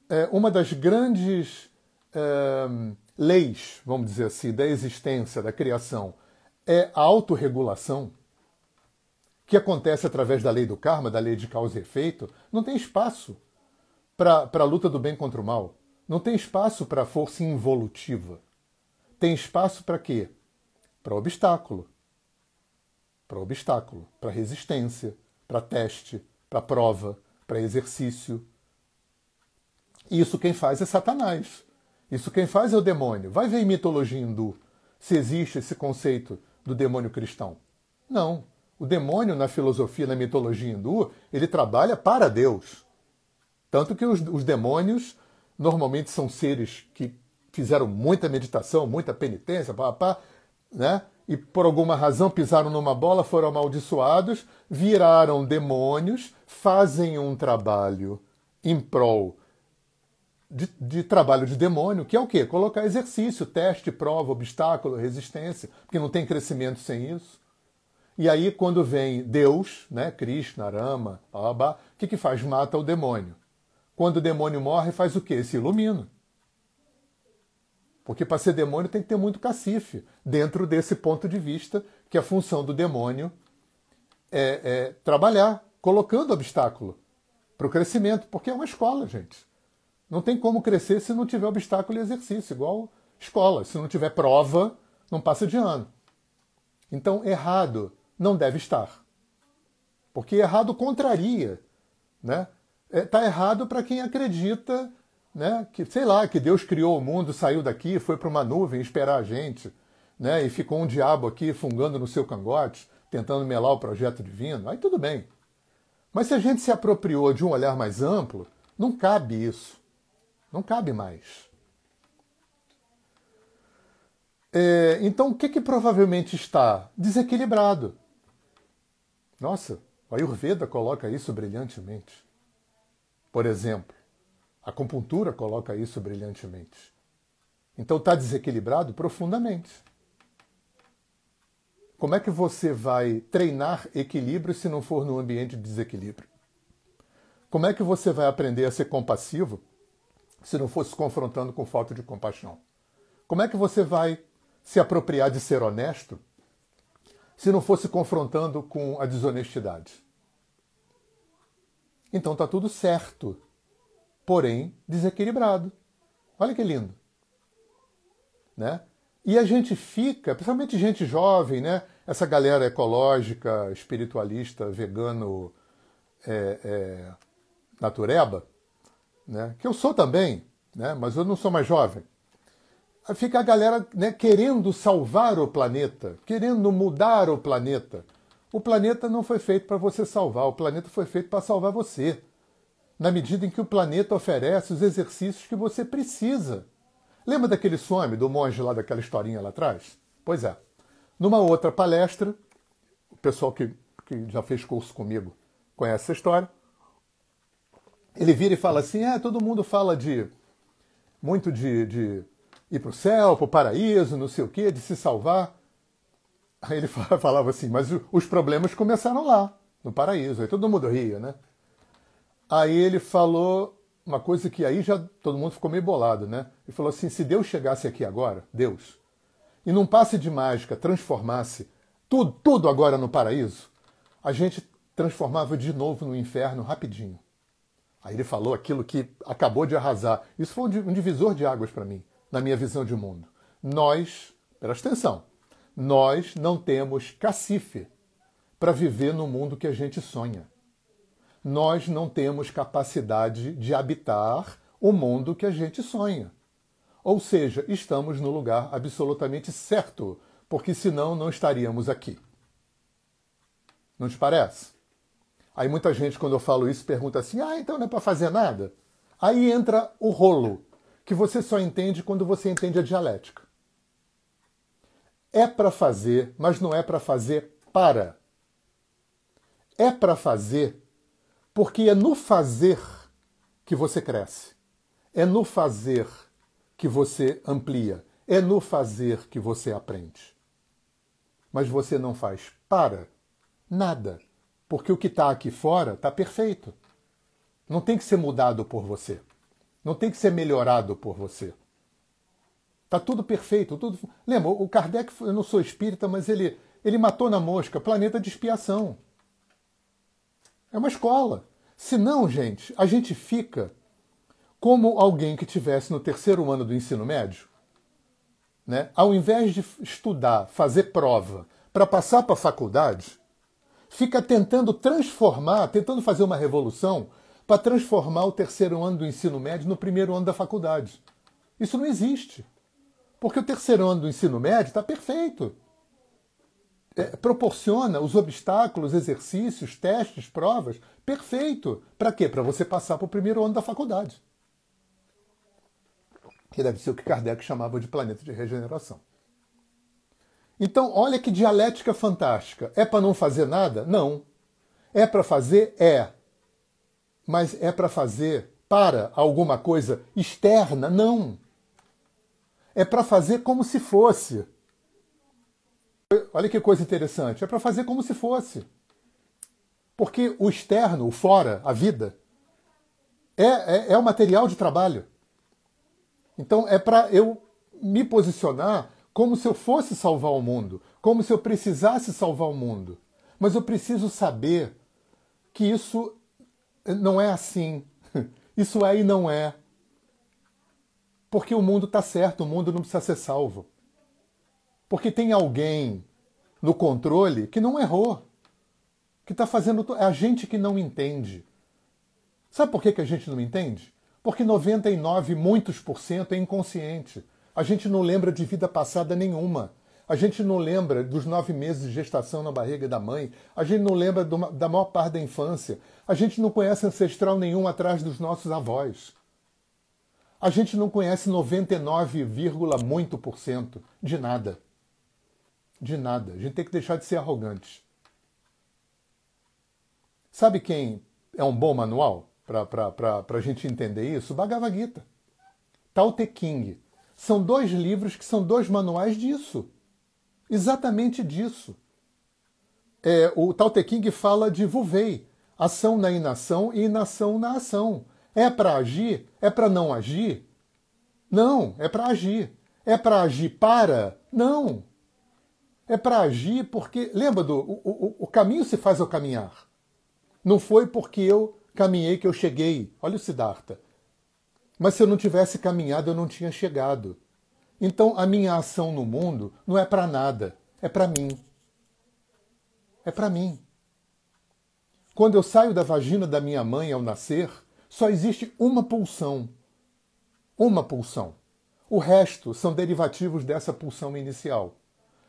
é, uma das grandes é, leis, vamos dizer assim, da existência, da criação, é a autorregulação, que acontece através da lei do karma, da lei de causa e efeito, não tem espaço para a luta do bem contra o mal. Não tem espaço para força involutiva. Tem espaço para quê? Para obstáculo. Para obstáculo, para resistência, para teste, para prova, para exercício. Isso quem faz é Satanás. Isso quem faz é o demônio. Vai ver em mitologia hindu se existe esse conceito do demônio cristão. Não. O demônio, na filosofia, na mitologia hindu, ele trabalha para Deus. Tanto que os, os demônios normalmente são seres que fizeram muita meditação, muita penitência, pá, pá, né? e por alguma razão pisaram numa bola, foram amaldiçoados, viraram demônios, fazem um trabalho em prol de, de, trabalho de demônio, que é o quê? Colocar exercício, teste, prova, obstáculo, resistência, porque não tem crescimento sem isso. E aí, quando vem Deus, né, Krishna, Rama, o que, que faz? Mata o demônio. Quando o demônio morre, faz o quê? Se ilumina. Porque para ser demônio tem que ter muito cacife, dentro desse ponto de vista, que a função do demônio é, é trabalhar, colocando obstáculo para o crescimento, porque é uma escola, gente. Não tem como crescer se não tiver obstáculo e exercício, igual escola. Se não tiver prova, não passa de ano. Então, errado não deve estar. Porque errado contraria. Né? É, tá errado para quem acredita né, que, sei lá, que Deus criou o mundo, saiu daqui, foi para uma nuvem esperar a gente, né, e ficou um diabo aqui fungando no seu cangote, tentando melar o projeto divino. Aí tudo bem. Mas se a gente se apropriou de um olhar mais amplo, não cabe isso. Não cabe mais. É, então, o que, que provavelmente está desequilibrado? Nossa, o Ayurveda coloca isso brilhantemente. por exemplo. A acupuntura coloca isso brilhantemente. Então está desequilibrado profundamente. Como é que você vai treinar equilíbrio se não for no ambiente de desequilíbrio? Como é que você vai aprender a ser compassivo se não for se confrontando com falta de compaixão? Como é que você vai se apropriar de ser honesto se não fosse confrontando com a desonestidade? Então está tudo certo, porém desequilibrado. Olha que lindo. Né? E a gente fica, principalmente gente jovem, né? essa galera ecológica, espiritualista, vegano, é, é, natureba, né? que eu sou também, né? mas eu não sou mais jovem. Fica a galera né, querendo salvar o planeta, querendo mudar o planeta. O planeta não foi feito para você salvar, o planeta foi feito para salvar você. Na medida em que o planeta oferece os exercícios que você precisa. Lembra daquele some do monge lá daquela historinha lá atrás? Pois é. Numa outra palestra, o pessoal que, que já fez curso comigo conhece essa história. Ele vira e fala assim: é, todo mundo fala de muito de, de ir para o céu, para o paraíso, não sei o quê, de se salvar. Aí ele falava assim, mas os problemas começaram lá, no paraíso. Aí todo mundo ria, né? Aí ele falou uma coisa que aí já todo mundo ficou meio bolado, né? Ele falou assim: se Deus chegasse aqui agora, Deus, e num passe de mágica transformasse tudo, tudo agora no paraíso, a gente transformava de novo no inferno rapidinho. Aí ele falou aquilo que acabou de arrasar. Isso foi um divisor de águas para mim, na minha visão de mundo. Nós, presta atenção, nós não temos cacife para viver no mundo que a gente sonha. Nós não temos capacidade de habitar o mundo que a gente sonha. Ou seja, estamos no lugar absolutamente certo, porque senão não estaríamos aqui. Não te parece? Aí muita gente, quando eu falo isso, pergunta assim: ah, então não é para fazer nada? Aí entra o rolo, que você só entende quando você entende a dialética. É para fazer, mas não é para fazer para. É para fazer porque é no fazer que você cresce. É no fazer que você amplia. É no fazer que você aprende. Mas você não faz para nada. Porque o que está aqui fora está perfeito. Não tem que ser mudado por você. Não tem que ser melhorado por você. Está tudo perfeito. Tudo... Lembra, o Kardec, eu não sou espírita, mas ele, ele matou na mosca planeta de expiação. É uma escola. Senão, gente, a gente fica como alguém que tivesse no terceiro ano do ensino médio, né? ao invés de estudar, fazer prova para passar para a faculdade, fica tentando transformar, tentando fazer uma revolução para transformar o terceiro ano do ensino médio no primeiro ano da faculdade. Isso não existe. Porque o terceiro ano do ensino médio está perfeito. É, proporciona os obstáculos, exercícios, testes, provas, perfeito. Para quê? Para você passar para o primeiro ano da faculdade. Que deve ser o que Kardec chamava de planeta de regeneração. Então, olha que dialética fantástica. É para não fazer nada? Não. É para fazer? É. Mas é para fazer para alguma coisa externa? Não é para fazer como se fosse. Olha que coisa interessante. É para fazer como se fosse. Porque o externo, o fora, a vida, é, é, é o material de trabalho. Então é para eu me posicionar como se eu fosse salvar o mundo, como se eu precisasse salvar o mundo. Mas eu preciso saber que isso não é assim. Isso é e não é. Porque o mundo está certo, o mundo não precisa ser salvo. Porque tem alguém no controle que não errou, que está fazendo. É a gente que não entende. Sabe por que, que a gente não entende? Porque 99, muitos por cento é inconsciente. A gente não lembra de vida passada nenhuma. A gente não lembra dos nove meses de gestação na barriga da mãe. A gente não lembra da maior parte da infância. A gente não conhece ancestral nenhum atrás dos nossos avós. A gente não conhece 99, muito por cento de nada. De nada. A gente tem que deixar de ser arrogante. Sabe quem é um bom manual para a gente entender isso? Bhagavad Gita. Tao Te King. São dois livros que são dois manuais disso. Exatamente disso. É, o Tao Te King fala de Vuvei, ação na inação e inação na ação. É para agir? É para não agir? Não, é para agir. É para agir para? Não. É para agir porque. Lembra do. O, o, o caminho se faz ao caminhar. Não foi porque eu caminhei que eu cheguei. Olha o Siddhartha. Mas se eu não tivesse caminhado, eu não tinha chegado. Então a minha ação no mundo não é para nada, é para mim. É para mim. Quando eu saio da vagina da minha mãe ao nascer, só existe uma pulsão. Uma pulsão. O resto são derivativos dessa pulsão inicial.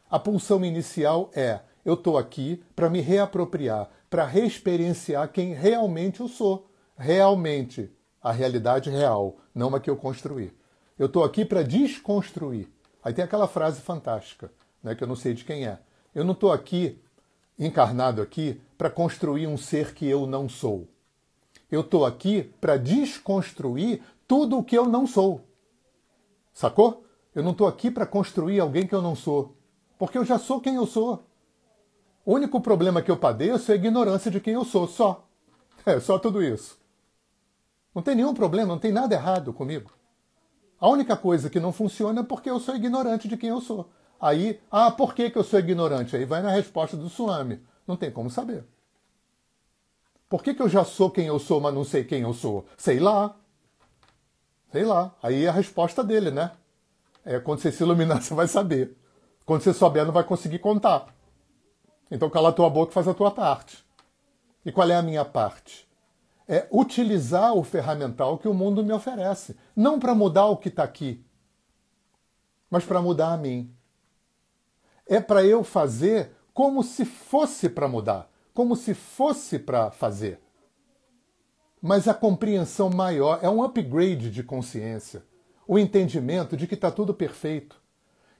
A pulsão inicial é: eu estou aqui para me reapropriar, para reexperienciar quem realmente eu sou. Realmente, a realidade real, não a que eu construí. Eu estou aqui para desconstruir. Aí tem aquela frase fantástica, né, que eu não sei de quem é. Eu não estou aqui, encarnado aqui, para construir um ser que eu não sou. Eu estou aqui para desconstruir tudo o que eu não sou. Sacou? Eu não estou aqui para construir alguém que eu não sou. Porque eu já sou quem eu sou. O único problema que eu padeço é a ignorância de quem eu sou, só. É só tudo isso. Não tem nenhum problema, não tem nada errado comigo. A única coisa que não funciona é porque eu sou ignorante de quem eu sou. Aí, ah, por que, que eu sou ignorante? Aí vai na resposta do Suami. Não tem como saber. Por que, que eu já sou quem eu sou, mas não sei quem eu sou? Sei lá. Sei lá. Aí é a resposta dele, né? É quando você se iluminar, você vai saber. Quando você souber, não vai conseguir contar. Então cala a tua boca e faz a tua parte. E qual é a minha parte? É utilizar o ferramental que o mundo me oferece. Não para mudar o que está aqui, mas para mudar a mim. É para eu fazer como se fosse para mudar, como se fosse para fazer. Mas a compreensão maior é um upgrade de consciência, o entendimento de que está tudo perfeito,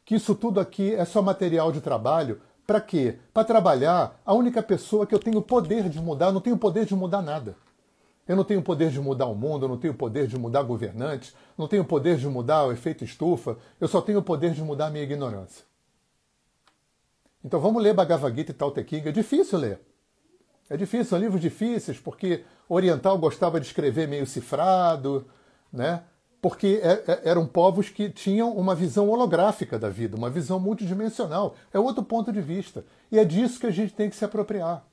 que isso tudo aqui é só material de trabalho para quê? Para trabalhar, a única pessoa que eu tenho poder de mudar, não tenho poder de mudar nada. Eu não tenho poder de mudar o mundo, eu não tenho poder de mudar governantes, não tenho poder de mudar o efeito estufa, eu só tenho o poder de mudar a minha ignorância. Então vamos ler Bhagavad Gita e Tao Te King. É difícil ler. É difícil, são livros difíceis, porque oriental gostava de escrever meio cifrado, né? porque é, é, eram povos que tinham uma visão holográfica da vida, uma visão multidimensional. É outro ponto de vista. E é disso que a gente tem que se apropriar.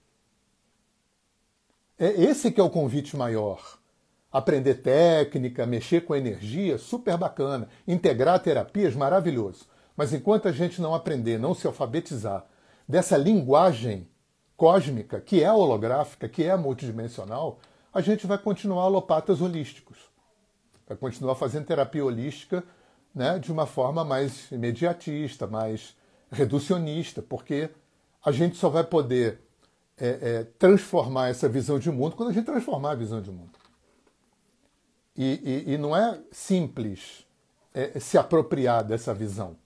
É esse que é o convite maior. Aprender técnica, mexer com energia, super bacana. Integrar terapias, maravilhoso. Mas enquanto a gente não aprender, não se alfabetizar dessa linguagem cósmica, que é holográfica, que é multidimensional, a gente vai continuar alopatas holísticos vai continuar fazendo terapia holística né, de uma forma mais imediatista, mais reducionista, porque a gente só vai poder é, é, transformar essa visão de mundo quando a gente transformar a visão de mundo. E, e, e não é simples é, se apropriar dessa visão.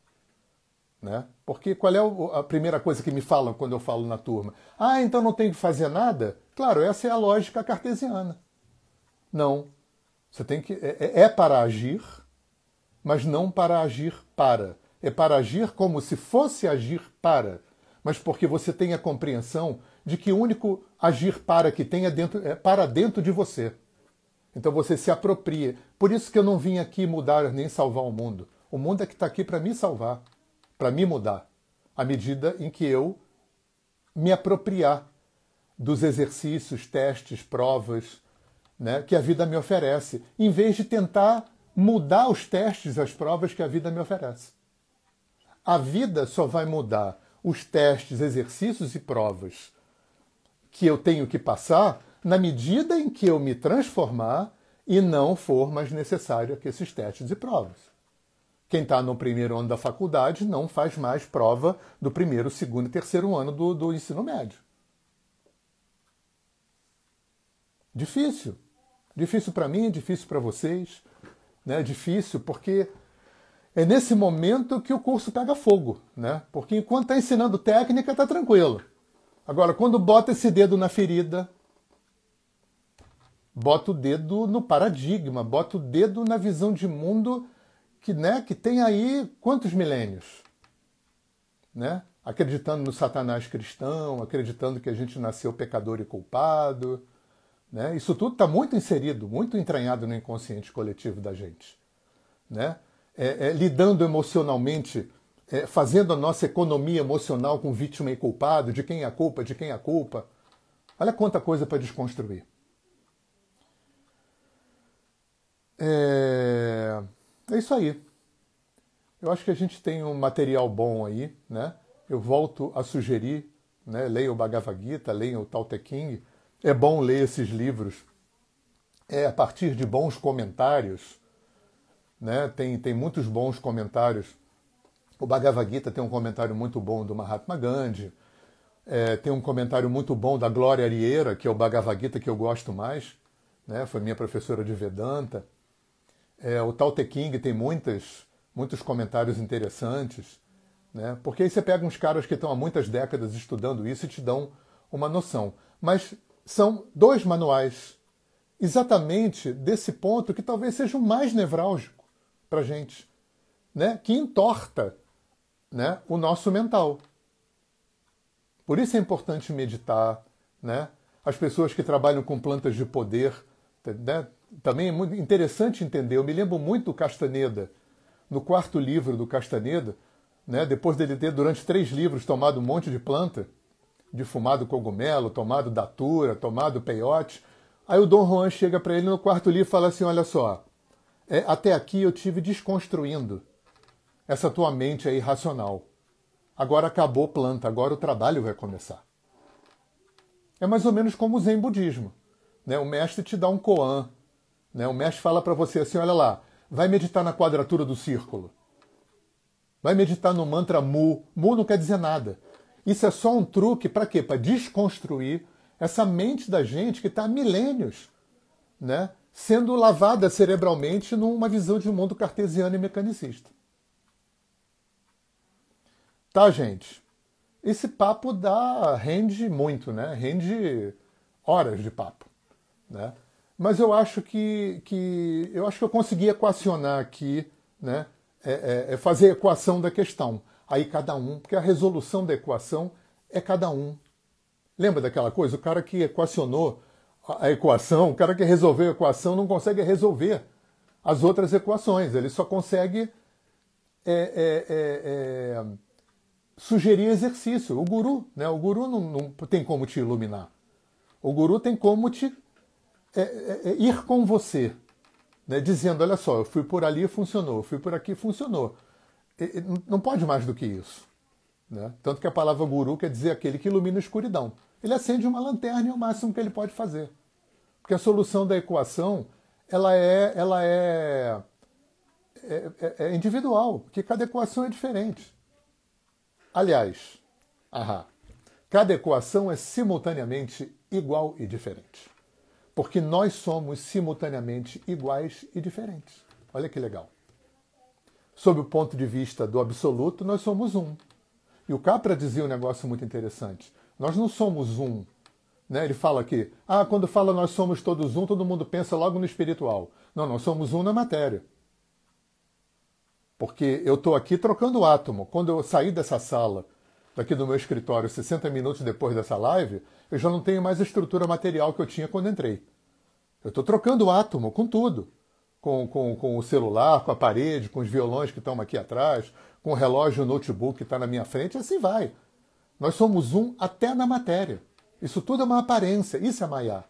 Né? Porque qual é a primeira coisa que me falam quando eu falo na turma? Ah, então não tem que fazer nada? Claro, essa é a lógica cartesiana. Não. Você tem que é, é, é para agir, mas não para agir para. É para agir como se fosse agir para, mas porque você tem a compreensão de que o único agir para que é, dentro, é para dentro de você. Então você se apropria. Por isso que eu não vim aqui mudar nem salvar o mundo. O mundo é que está aqui para me salvar, para me mudar, à medida em que eu me apropriar dos exercícios, testes, provas, né, que a vida me oferece, em vez de tentar mudar os testes, as provas que a vida me oferece. A vida só vai mudar os testes, exercícios e provas que eu tenho que passar na medida em que eu me transformar e não for mais necessário que esses testes e provas. Quem está no primeiro ano da faculdade não faz mais prova do primeiro, segundo e terceiro ano do, do ensino médio. Difícil. Difícil para mim, difícil para vocês, né? Difícil porque é nesse momento que o curso pega fogo, né? Porque enquanto está ensinando técnica, está tranquilo. Agora, quando bota esse dedo na ferida, bota o dedo no paradigma, bota o dedo na visão de mundo que, né, que tem aí quantos milênios? Né? Acreditando no Satanás cristão, acreditando que a gente nasceu pecador e culpado. Né? Isso tudo está muito inserido, muito entranhado no inconsciente coletivo da gente. Né? É, é, lidando emocionalmente, é, fazendo a nossa economia emocional com vítima e culpado, de quem é a culpa, de quem é a culpa. Olha quanta coisa para desconstruir. É... é isso aí. Eu acho que a gente tem um material bom aí, né? Eu volto a sugerir, né? Leia o Bhagavad Gita, leia o Tao Te. É bom ler esses livros é a partir de bons comentários, né? Tem, tem muitos bons comentários. O Bhagavad Gita tem um comentário muito bom do Mahatma Gandhi. É, tem um comentário muito bom da Glória Arieira, que é o Bhagavad Gita que eu gosto mais. Né? Foi minha professora de Vedanta. É, o Tao Te King tem muitas, muitos comentários interessantes, né? porque aí você pega uns caras que estão há muitas décadas estudando isso e te dão uma noção. Mas são dois manuais exatamente desse ponto que talvez seja o mais nevrálgico para gente, né? que entorta né? o nosso mental. Por isso é importante meditar. Né? As pessoas que trabalham com plantas de poder né? também é muito interessante entender. Eu me lembro muito do Castaneda, no quarto livro do Castaneda, né, depois dele ter, durante três livros, tomado um monte de planta, de fumado cogumelo, tomado datura, tomado peiote. Aí o Dom Juan chega para ele no quarto livro e fala assim: Olha só, é, até aqui eu tive desconstruindo essa tua mente aí racional. Agora acabou planta, agora o trabalho vai começar. É mais ou menos como o Zen budismo. Né? O mestre te dá um koan, né? O mestre fala para você assim: olha lá, vai meditar na quadratura do círculo. Vai meditar no mantra mu. Mu não quer dizer nada. Isso é só um truque para quê? Para desconstruir essa mente da gente que está há milênios né? sendo lavada cerebralmente numa visão de um mundo cartesiano e mecanicista. Tá, gente? Esse papo dá, rende muito, né? Rende horas de papo, né? Mas eu acho que, que eu acho que eu consegui equacionar aqui, né? É, é, é fazer a equação da questão. Aí cada um, porque a resolução da equação é cada um. Lembra daquela coisa? O cara que equacionou a equação, o cara que resolveu a equação não consegue resolver as outras equações. Ele só consegue é, é, é, é sugerir exercício. O guru, né? O guru não, não tem como te iluminar. O guru tem como te é, é, é, ir com você, né, dizendo: olha só, eu fui por ali funcionou, eu fui por aqui funcionou. E, não pode mais do que isso. Né? Tanto que a palavra guru quer dizer aquele que ilumina a escuridão. Ele acende uma lanterna e é o máximo que ele pode fazer. Porque a solução da equação ela é, ela é, é, é, é individual, porque cada equação é diferente. Aliás, ahá, cada equação é simultaneamente igual e diferente porque nós somos simultaneamente iguais e diferentes. Olha que legal. Sob o ponto de vista do absoluto, nós somos um. E o Capra dizia um negócio muito interessante. Nós não somos um. Né? Ele fala aqui, ah, quando fala nós somos todos um, todo mundo pensa logo no espiritual. Não, nós somos um na matéria. Porque eu estou aqui trocando átomo. Quando eu sair dessa sala, daqui do meu escritório, 60 minutos depois dessa live, eu já não tenho mais a estrutura material que eu tinha quando entrei. Eu estou trocando átomo com tudo. Com, com, com o celular, com a parede, com os violões que estão aqui atrás, com o relógio o notebook que está na minha frente, assim vai. Nós somos um até na matéria. Isso tudo é uma aparência, isso é Maya.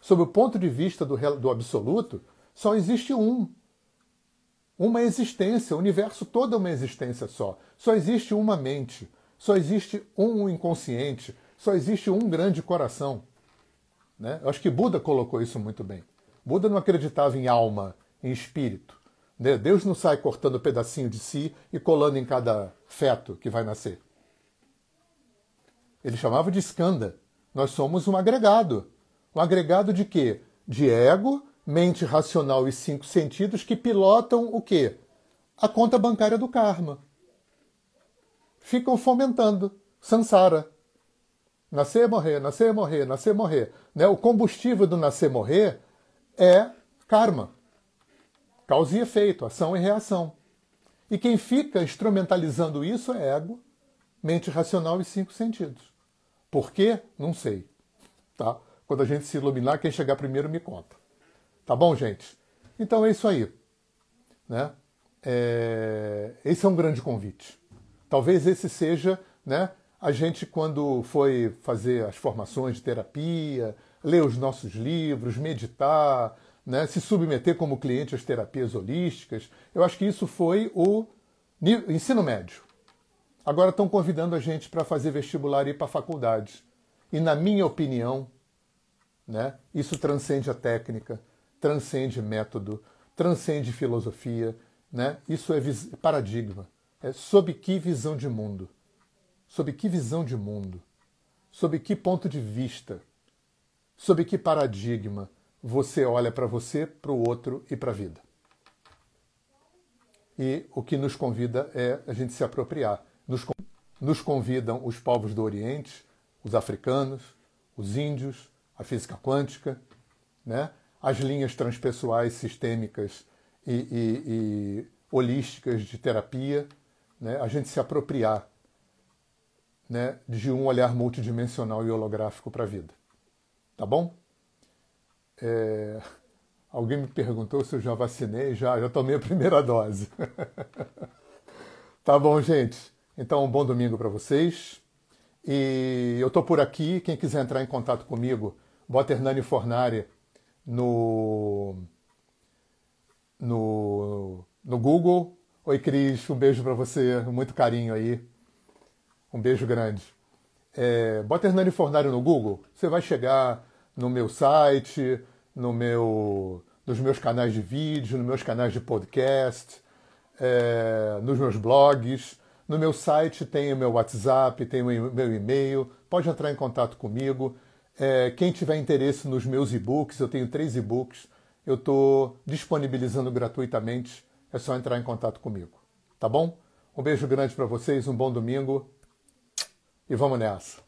Sob o ponto de vista do, do absoluto, só existe um. Uma existência, o universo todo é uma existência só. Só existe uma mente, só existe um inconsciente, só existe um grande coração. Né? Eu acho que Buda colocou isso muito bem. Buda não acreditava em alma, em espírito. Né? Deus não sai cortando pedacinho de si e colando em cada feto que vai nascer. Ele chamava de skanda. Nós somos um agregado. Um agregado de quê? De ego, mente racional e cinco sentidos que pilotam o quê? A conta bancária do karma. Ficam fomentando. Sansara. Nascer, morrer, nascer, morrer, nascer, morrer. Né? O combustível do nascer, morrer é karma. Causa e efeito, ação e reação. E quem fica instrumentalizando isso é ego, mente racional e cinco sentidos. Por quê? Não sei. Tá? Quando a gente se iluminar, quem chegar primeiro me conta. Tá bom, gente? Então é isso aí. Né? É... Esse é um grande convite. Talvez esse seja né, a gente, quando foi fazer as formações de terapia, ler os nossos livros, meditar, né, se submeter como cliente às terapias holísticas, eu acho que isso foi o ensino médio. Agora estão convidando a gente para fazer vestibular e ir para a faculdade. E, na minha opinião, né, isso transcende a técnica, transcende método, transcende filosofia. Né? Isso é paradigma. É sob que visão de mundo? Sob que visão de mundo? Sob que ponto de vista? Sob que paradigma você olha para você, para o outro e para a vida? E o que nos convida é a gente se apropriar. Nos, nos convidam os povos do Oriente, os africanos, os índios, a física quântica, né? As linhas transpessoais sistêmicas e, e, e holísticas de terapia, né? a gente se apropriar né, de um olhar multidimensional e holográfico para a vida. Tá bom? É... Alguém me perguntou se eu já vacinei, já, já tomei a primeira dose. tá bom, gente? Então, um bom domingo para vocês. E eu tô por aqui. Quem quiser entrar em contato comigo, bota Hernani Fornari no, no, no Google. Oi, Cris, um beijo para você, muito carinho aí. Um beijo grande. É, bota Hernani Fornari no Google, você vai chegar no meu site, no meu, nos meus canais de vídeo, nos meus canais de podcast, é, nos meus blogs. No meu site tem o meu WhatsApp, tem o meu e-mail, pode entrar em contato comigo. É, quem tiver interesse nos meus e-books, eu tenho três e-books, eu estou disponibilizando gratuitamente, é só entrar em contato comigo. Tá bom? Um beijo grande para vocês, um bom domingo e vamos nessa.